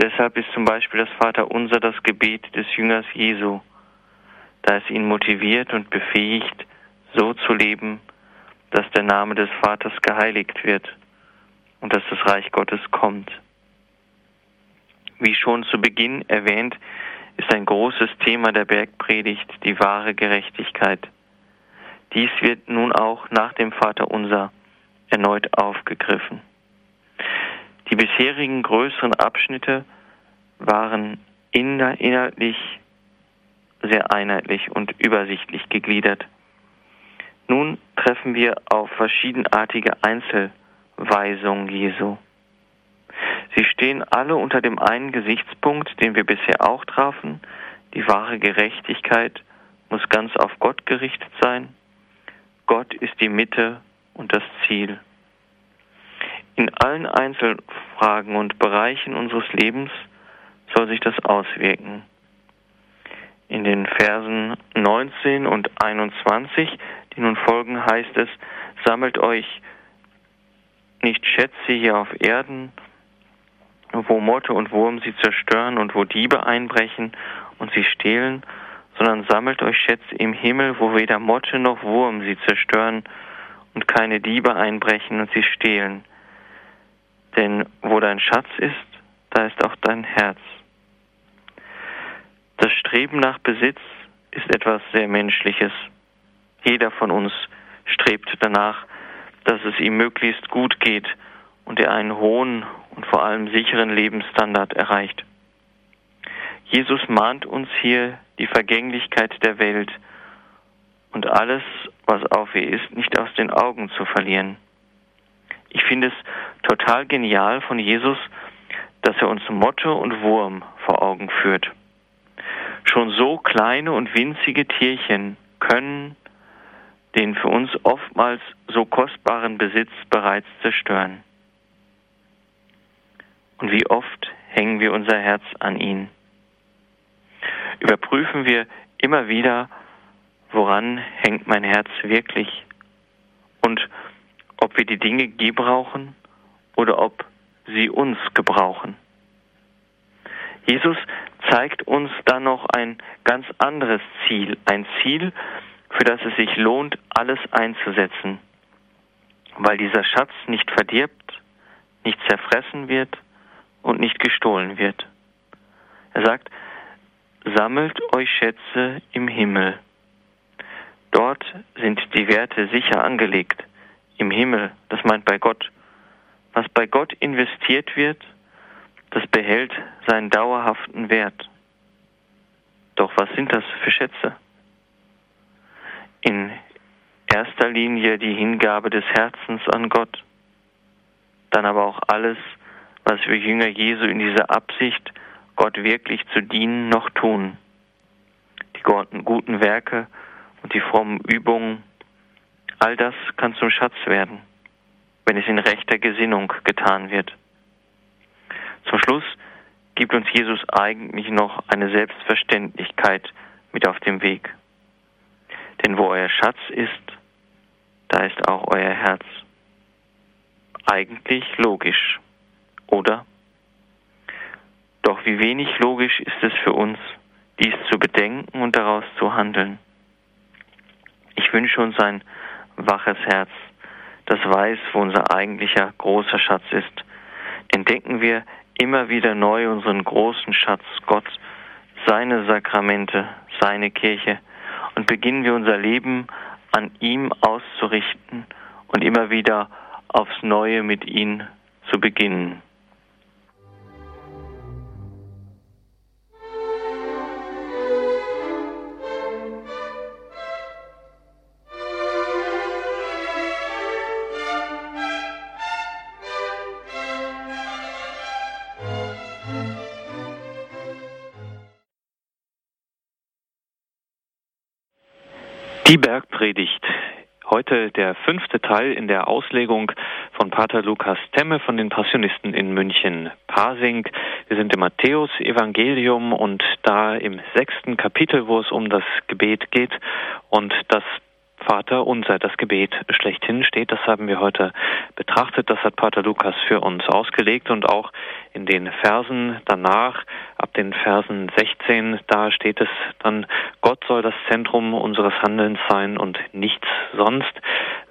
Deshalb ist zum Beispiel das Vaterunser das Gebet des Jüngers Jesu, da es ihn motiviert und befähigt, so zu leben, dass der Name des Vaters geheiligt wird und dass das Reich Gottes kommt. Wie schon zu Beginn erwähnt, ist ein großes Thema der Bergpredigt die wahre Gerechtigkeit. Dies wird nun auch nach dem Vaterunser erneut aufgegriffen. Die bisherigen größeren Abschnitte waren inhaltlich sehr einheitlich und übersichtlich gegliedert. Nun treffen wir auf verschiedenartige Einzelweisungen Jesu. Sie stehen alle unter dem einen Gesichtspunkt, den wir bisher auch trafen. Die wahre Gerechtigkeit muss ganz auf Gott gerichtet sein. Gott ist die Mitte und das Ziel. In allen Einzelfragen und Bereichen unseres Lebens soll sich das auswirken. In den Versen 19 und 21, die nun folgen, heißt es, sammelt euch nicht Schätze hier auf Erden, wo Motte und Wurm sie zerstören und wo Diebe einbrechen und sie stehlen, sondern sammelt euch Schätze im Himmel, wo weder Motte noch Wurm sie zerstören und keine Diebe einbrechen und sie stehlen. Denn wo dein Schatz ist, da ist auch dein Herz. Das Streben nach Besitz ist etwas sehr Menschliches. Jeder von uns strebt danach, dass es ihm möglichst gut geht und er einen hohen und vor allem sicheren Lebensstandard erreicht. Jesus mahnt uns hier, die Vergänglichkeit der Welt und alles, was auf ihr ist, nicht aus den Augen zu verlieren. Ich finde es total genial von Jesus, dass er uns Motte und Wurm vor Augen führt. Schon so kleine und winzige Tierchen können den für uns oftmals so kostbaren Besitz bereits zerstören. Und wie oft hängen wir unser Herz an ihn. Überprüfen wir immer wieder, woran hängt mein Herz wirklich und ob wir die Dinge gebrauchen oder ob sie uns gebrauchen. Jesus zeigt uns dann noch ein ganz anderes Ziel, ein Ziel, für das es sich lohnt, alles einzusetzen, weil dieser Schatz nicht verdirbt, nicht zerfressen wird und nicht gestohlen wird. Er sagt, sammelt euch Schätze im Himmel. Dort sind die Werte sicher angelegt. Im Himmel, das meint bei Gott. Was bei Gott investiert wird, das behält seinen dauerhaften Wert. Doch was sind das für Schätze? In erster Linie die Hingabe des Herzens an Gott, dann aber auch alles, was wir Jünger Jesu in dieser Absicht, Gott wirklich zu dienen, noch tun. Die guten Werke und die frommen Übungen, all das kann zum Schatz werden, wenn es in rechter Gesinnung getan wird. Zum Schluss gibt uns Jesus eigentlich noch eine Selbstverständlichkeit mit auf dem Weg. Denn wo euer Schatz ist, da ist auch euer Herz. Eigentlich logisch, oder? Doch wie wenig logisch ist es für uns, dies zu bedenken und daraus zu handeln. Ich wünsche uns ein waches Herz, das weiß, wo unser eigentlicher großer Schatz ist. Entdecken wir immer wieder neu unseren großen Schatz Gott, seine Sakramente, seine Kirche und beginnen wir unser Leben an ihm auszurichten und immer wieder aufs Neue mit ihm zu beginnen. Die Bergpredigt. Heute der fünfte Teil in der Auslegung von Pater Lukas Temme von den Passionisten in München Pasing. Wir sind im Matthäus-Evangelium und da im sechsten Kapitel, wo es um das Gebet geht und das Vater unser, das Gebet schlechthin steht. Das haben wir heute betrachtet. Das hat Pater Lukas für uns ausgelegt und auch in den Versen danach, ab den Versen 16, da steht es dann, Gott soll das Zentrum unseres Handelns sein und nichts sonst.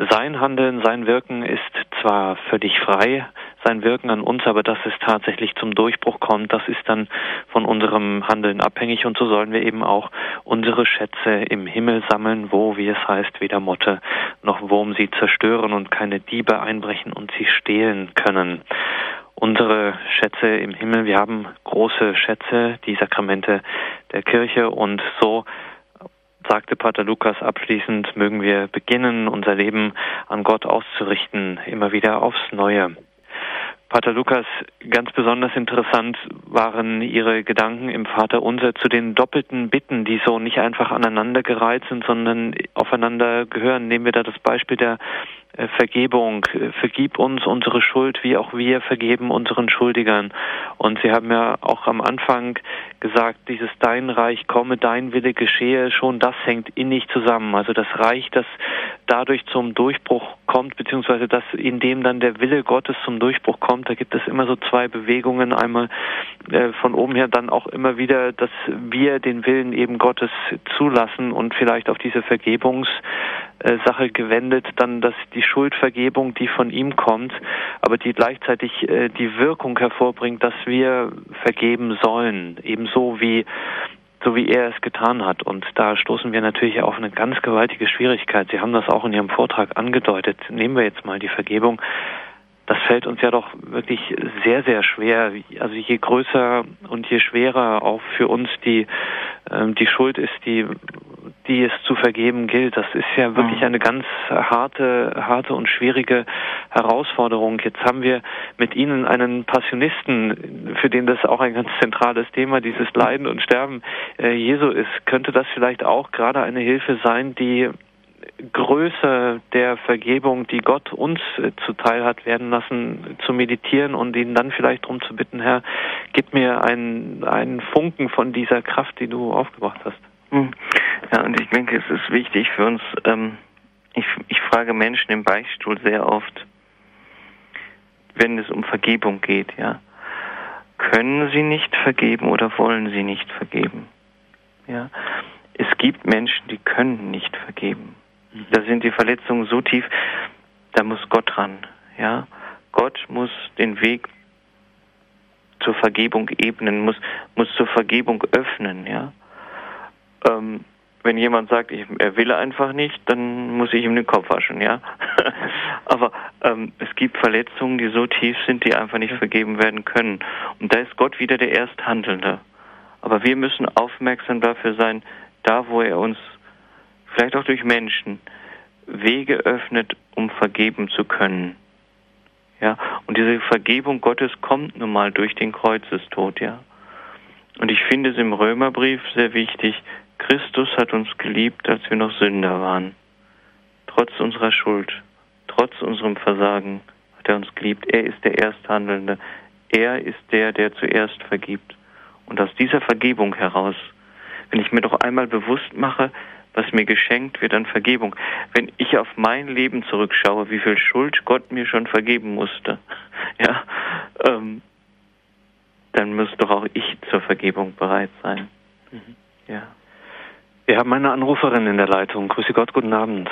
Sein Handeln, sein Wirken ist zwar völlig frei, sein Wirken an uns, aber dass es tatsächlich zum Durchbruch kommt, das ist dann von unserem Handeln abhängig und so sollen wir eben auch unsere Schätze im Himmel sammeln, wo, wie es heißt, weder Motte noch Wurm sie zerstören und keine Diebe einbrechen und sie stehlen können. Unsere Schätze im Himmel, wir haben große Schätze, die Sakramente der Kirche und so sagte Pater Lukas abschließend, mögen wir beginnen, unser Leben an Gott auszurichten, immer wieder aufs Neue. Pater Lukas, ganz besonders interessant waren Ihre Gedanken im Vater Unser zu den doppelten Bitten, die so nicht einfach aneinandergereiht sind, sondern aufeinander gehören. Nehmen wir da das Beispiel der Vergebung. Vergib uns unsere Schuld, wie auch wir vergeben unseren Schuldigern. Und Sie haben ja auch am Anfang gesagt, dieses Dein Reich komme, dein Wille geschehe, schon das hängt innig zusammen. Also das Reich, das dadurch zum Durchbruch kommt, beziehungsweise das, in dem dann der Wille Gottes zum Durchbruch kommt, da gibt es immer so zwei Bewegungen. Einmal äh, von oben her dann auch immer wieder, dass wir den Willen eben Gottes zulassen und vielleicht auf diese Vergebungssache gewendet, dann, dass die Schuldvergebung, die von ihm kommt, aber die gleichzeitig äh, die Wirkung hervorbringt, dass wir vergeben sollen, ebenso wie so wie er es getan hat. Und da stoßen wir natürlich auf eine ganz gewaltige Schwierigkeit. Sie haben das auch in Ihrem Vortrag angedeutet. Nehmen wir jetzt mal die Vergebung. Das fällt uns ja doch wirklich sehr, sehr schwer. Also je größer und je schwerer auch für uns die, ähm, die Schuld ist, die, die es zu vergeben gilt. Das ist ja wirklich mhm. eine ganz harte, harte und schwierige Herausforderung. Jetzt haben wir mit Ihnen einen Passionisten, für den das auch ein ganz zentrales Thema, dieses Leiden und Sterben äh, Jesu ist. Könnte das vielleicht auch gerade eine Hilfe sein, die Größe der Vergebung, die Gott uns äh, zuteil hat werden lassen, zu meditieren und ihn dann vielleicht darum zu bitten, Herr, gib mir einen, einen Funken von dieser Kraft, die du aufgebracht hast. Hm. Ja, und ich denke, es ist wichtig für uns, ähm, ich, ich frage Menschen im Beichtstuhl sehr oft, wenn es um Vergebung geht, ja, können sie nicht vergeben oder wollen sie nicht vergeben. Ja, es gibt Menschen, die können nicht vergeben. Da sind die Verletzungen so tief, da muss Gott ran. Ja, Gott muss den Weg zur Vergebung ebnen, muss, muss zur Vergebung öffnen, ja. Ähm, wenn jemand sagt, ich, er will einfach nicht, dann muss ich ihm den Kopf waschen, ja. *laughs* Aber ähm, es gibt Verletzungen, die so tief sind, die einfach nicht vergeben werden können. Und da ist Gott wieder der Ersthandelnde. Aber wir müssen aufmerksam dafür sein, da wo er uns, vielleicht auch durch Menschen, Wege öffnet, um vergeben zu können. Ja, und diese Vergebung Gottes kommt nun mal durch den Kreuzestod, ja. Und ich finde es im Römerbrief sehr wichtig, Christus hat uns geliebt, als wir noch Sünder waren. Trotz unserer Schuld, trotz unserem Versagen hat er uns geliebt. Er ist der Ersthandelnde. Er ist der, der zuerst vergibt. Und aus dieser Vergebung heraus, wenn ich mir doch einmal bewusst mache, was mir geschenkt wird an Vergebung. Wenn ich auf mein Leben zurückschaue, wie viel Schuld Gott mir schon vergeben musste, *laughs* ja, ähm, dann muss doch auch ich zur Vergebung bereit sein. Mhm. Ja. Wir haben eine Anruferin in der Leitung. Grüße Gott, guten Abend.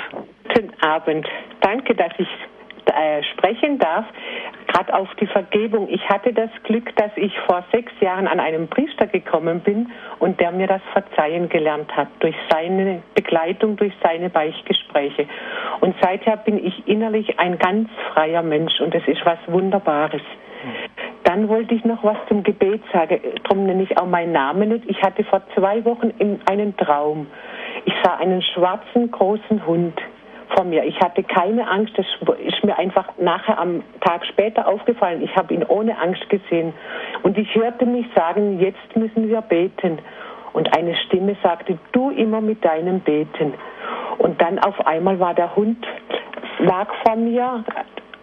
Guten Abend. Danke, dass ich äh, sprechen darf, gerade auf die Vergebung. Ich hatte das Glück, dass ich vor sechs Jahren an einen Priester gekommen bin und der mir das Verzeihen gelernt hat durch seine Begleitung, durch seine Beichtgespräche. Und seither bin ich innerlich ein ganz freier Mensch und das ist was Wunderbares. Dann wollte ich noch was zum Gebet sagen. Darum nenne ich auch meinen Namen nicht. Ich hatte vor zwei Wochen einen Traum. Ich sah einen schwarzen großen Hund vor mir. Ich hatte keine Angst. Das ist mir einfach nachher am Tag später aufgefallen. Ich habe ihn ohne Angst gesehen. Und ich hörte mich sagen, jetzt müssen wir beten. Und eine Stimme sagte, du immer mit deinem Beten. Und dann auf einmal war der Hund, lag vor mir,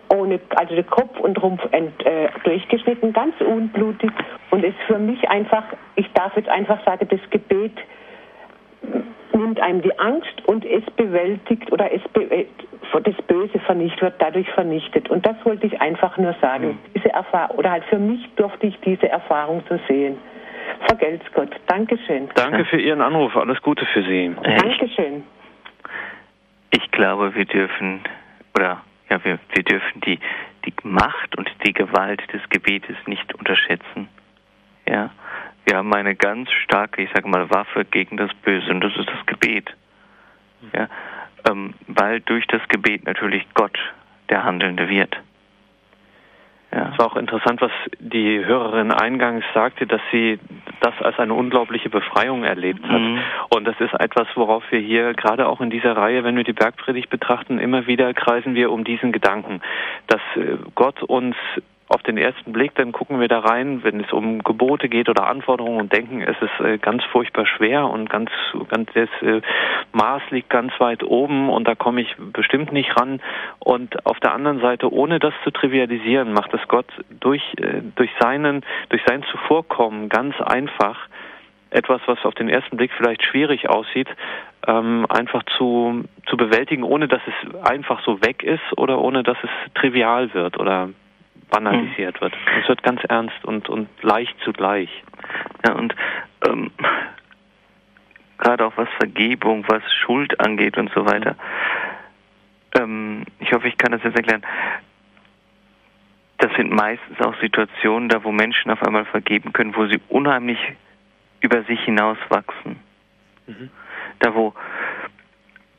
ohne, also der Kopf und Rumpf ent, äh, durchgeschnitten, ganz unblutig. Und es für mich einfach, ich darf jetzt einfach sagen, das Gebet nimmt einem die Angst und es bewältigt oder es be äh, das Böse vernichtet wird dadurch vernichtet. Und das wollte ich einfach nur sagen. Mhm. Diese Erfahrung, oder halt für mich durfte ich diese Erfahrung so sehen. Vergelt's Gott. Dankeschön. Danke für Ihren Anruf. Alles Gute für Sie. Dankeschön. Ich glaube, wir dürfen, oder ja, wir, wir dürfen die, die Macht und die Gewalt des Gebetes nicht unterschätzen. Ja, wir haben eine ganz starke, ich sage mal, Waffe gegen das Böse und das ist das Gebet. Ja, ähm, weil durch das Gebet natürlich Gott der Handelnde wird. Ja. Es war auch interessant, was die Hörerin eingangs sagte, dass sie das als eine unglaubliche Befreiung erlebt hat. Mhm. Und das ist etwas, worauf wir hier gerade auch in dieser Reihe, wenn wir die Bergpredigt betrachten, immer wieder kreisen wir um diesen Gedanken, dass äh, Gott uns auf den ersten Blick, dann gucken wir da rein, wenn es um Gebote geht oder Anforderungen und denken, es ist äh, ganz furchtbar schwer und ganz, ganz das äh, Maß liegt ganz weit oben und da komme ich bestimmt nicht ran. Und auf der anderen Seite, ohne das zu trivialisieren, macht es Gott durch, äh, durch seinen, durch sein Zuvorkommen ganz einfach etwas, was auf den ersten Blick vielleicht schwierig aussieht, ähm, einfach zu, zu bewältigen, ohne dass es einfach so weg ist oder ohne dass es trivial wird oder banalisiert wird. Es wird ganz ernst und, und leicht zugleich. Ja, und ähm, gerade auch was Vergebung, was Schuld angeht und so weiter. Ähm, ich hoffe, ich kann das jetzt erklären. Das sind meistens auch Situationen, da wo Menschen auf einmal vergeben können, wo sie unheimlich über sich hinauswachsen. Mhm. Da wo,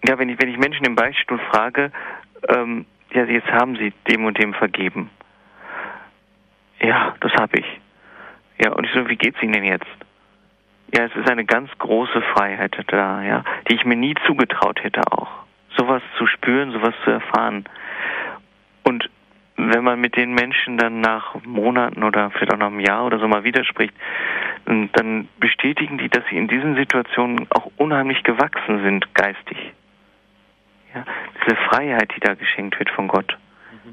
ja, wenn ich, wenn ich Menschen im Beichtstuhl frage, ähm, ja, jetzt haben sie dem und dem vergeben. Ja, das habe ich. Ja, und ich so, wie geht's Ihnen denn jetzt? Ja, es ist eine ganz große Freiheit da, ja, die ich mir nie zugetraut hätte auch. Sowas zu spüren, sowas zu erfahren. Und wenn man mit den Menschen dann nach Monaten oder vielleicht auch nach einem Jahr oder so mal widerspricht, dann bestätigen die, dass sie in diesen Situationen auch unheimlich gewachsen sind, geistig. Ja, diese Freiheit, die da geschenkt wird von Gott,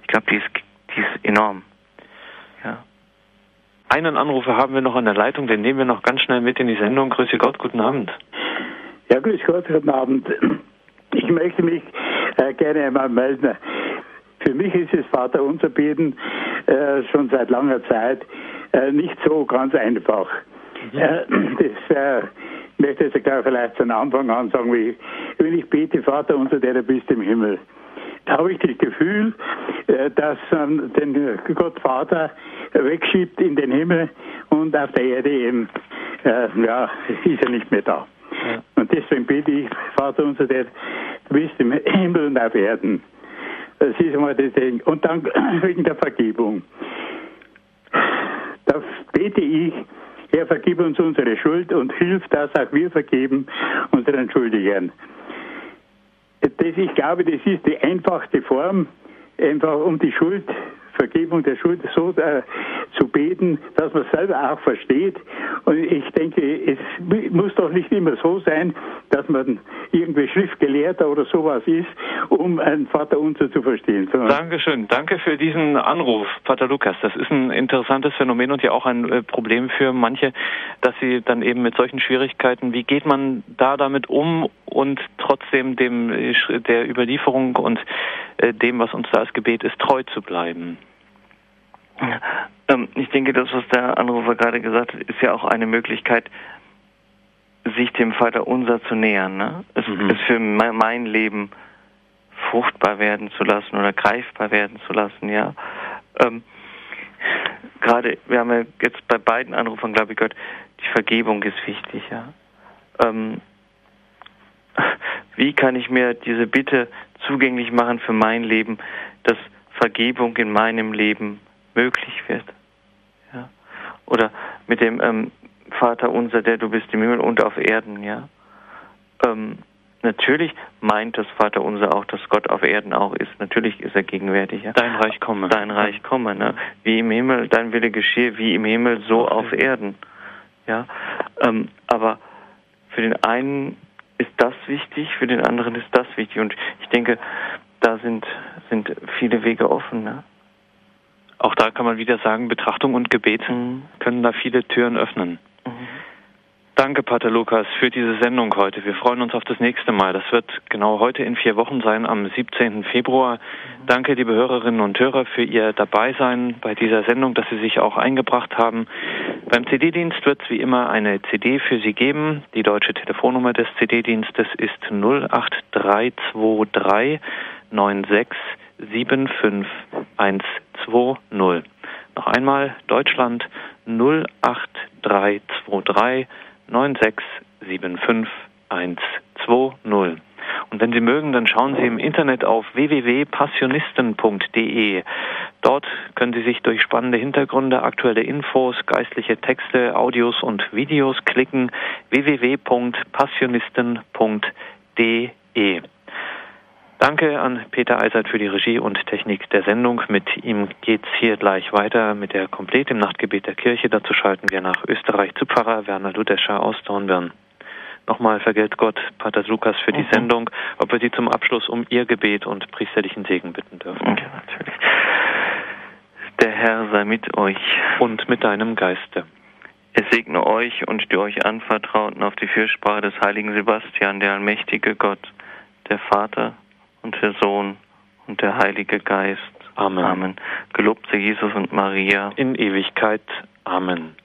ich glaube, die ist, die ist enorm. Ja. Einen Anrufer haben wir noch an der Leitung, den nehmen wir noch ganz schnell mit in die Sendung. Grüße Gott, guten Abend. Ja, grüß Gott, guten Abend. Ich möchte mich äh, gerne einmal melden. Für mich ist es Vater unser Beten äh, schon seit langer Zeit äh, nicht so ganz einfach. Mhm. Äh, das äh, möchte ich gleich vielleicht von Anfang an sagen, wie, wenn ich bete, Vater unser, der du bist im Himmel, da habe ich das Gefühl, äh, dass man den Gott Vater wegschiebt in den Himmel und auf der Erde eben, äh, ja, ist er nicht mehr da. Ja. Und deswegen bete ich, Vater unser, der du bist im Himmel und auf Erden. Das ist einmal das Ding. Und dann *clears throat* wegen der Vergebung. Da bete ich, Herr, vergib uns unsere Schuld und hilf, dass auch wir vergeben unseren Schuldigern. Das, ich glaube, das ist die einfachste Form, einfach um die Schuld Vergebung der Schuld so äh, zu beten, dass man selber auch versteht. Und ich denke, es muss doch nicht immer so sein, dass man irgendwie Schriftgelehrter oder sowas ist, um ein Vater unser zu verstehen. Dankeschön. Danke für diesen Anruf, Pater Lukas. Das ist ein interessantes Phänomen und ja auch ein äh, Problem für manche, dass sie dann eben mit solchen Schwierigkeiten, wie geht man da damit um und trotzdem dem äh, der Überlieferung und äh, dem, was uns da als Gebet ist, treu zu bleiben. Ähm, ich denke, das, was der Anrufer gerade gesagt hat, ist ja auch eine Möglichkeit, sich dem Vater unser zu nähern. Ne? Es, mhm. es für mein, mein, Leben fruchtbar werden zu lassen oder greifbar werden zu lassen, ja. Ähm, gerade, wir haben ja jetzt bei beiden Anrufern, glaube ich, gehört, die Vergebung ist wichtig, ja. Ähm, wie kann ich mir diese Bitte zugänglich machen für mein Leben, dass Vergebung in meinem Leben möglich wird. Ja? Oder mit dem ähm, Vater unser, der du bist im Himmel und auf Erden, ja. Ähm, natürlich meint das Vater unser auch, dass Gott auf Erden auch ist. Natürlich ist er gegenwärtig. Ja? Dein Reich komme. Dein Reich komme, ne? Wie im Himmel, dein Wille geschehe, wie im Himmel, so auf Erden. Ja. Ähm, aber für den einen ist das wichtig, für den anderen ist das wichtig. Und ich denke, da sind, sind viele Wege offen. Ne? Auch da kann man wieder sagen, Betrachtung und Gebet mhm. können da viele Türen öffnen. Mhm. Danke, Pater Lukas, für diese Sendung heute. Wir freuen uns auf das nächste Mal. Das wird genau heute in vier Wochen sein, am 17. Februar. Mhm. Danke, liebe Hörerinnen und Hörer, für Ihr Dabeisein bei dieser Sendung, dass Sie sich auch eingebracht haben. Beim CD-Dienst wird es wie immer eine CD für Sie geben. Die deutsche Telefonnummer des CD-Dienstes ist 08323 96 75120. Noch einmal Deutschland 08323 9675120. Und wenn Sie mögen, dann schauen Sie im Internet auf www.passionisten.de. Dort können Sie sich durch spannende Hintergründe, aktuelle Infos, geistliche Texte, Audios und Videos klicken. www.passionisten.de. Danke an Peter Eisert für die Regie und Technik der Sendung. Mit ihm geht's hier gleich weiter mit der Komplett im Nachtgebet der Kirche. Dazu schalten wir nach Österreich zu Pfarrer Werner Ludescher aus Dornbirn. Nochmal vergelt Gott Pater Lukas für die mhm. Sendung, ob wir Sie zum Abschluss um Ihr Gebet und priesterlichen Segen bitten dürfen. Ja, natürlich. Der Herr sei mit euch. Und mit deinem Geiste. Es segne euch und die euch anvertrauten auf die Fürsprache des heiligen Sebastian, der allmächtige Gott, der Vater, und der Sohn und der Heilige Geist. Amen. Amen. Gelobt sei Jesus und Maria. In Ewigkeit. Amen.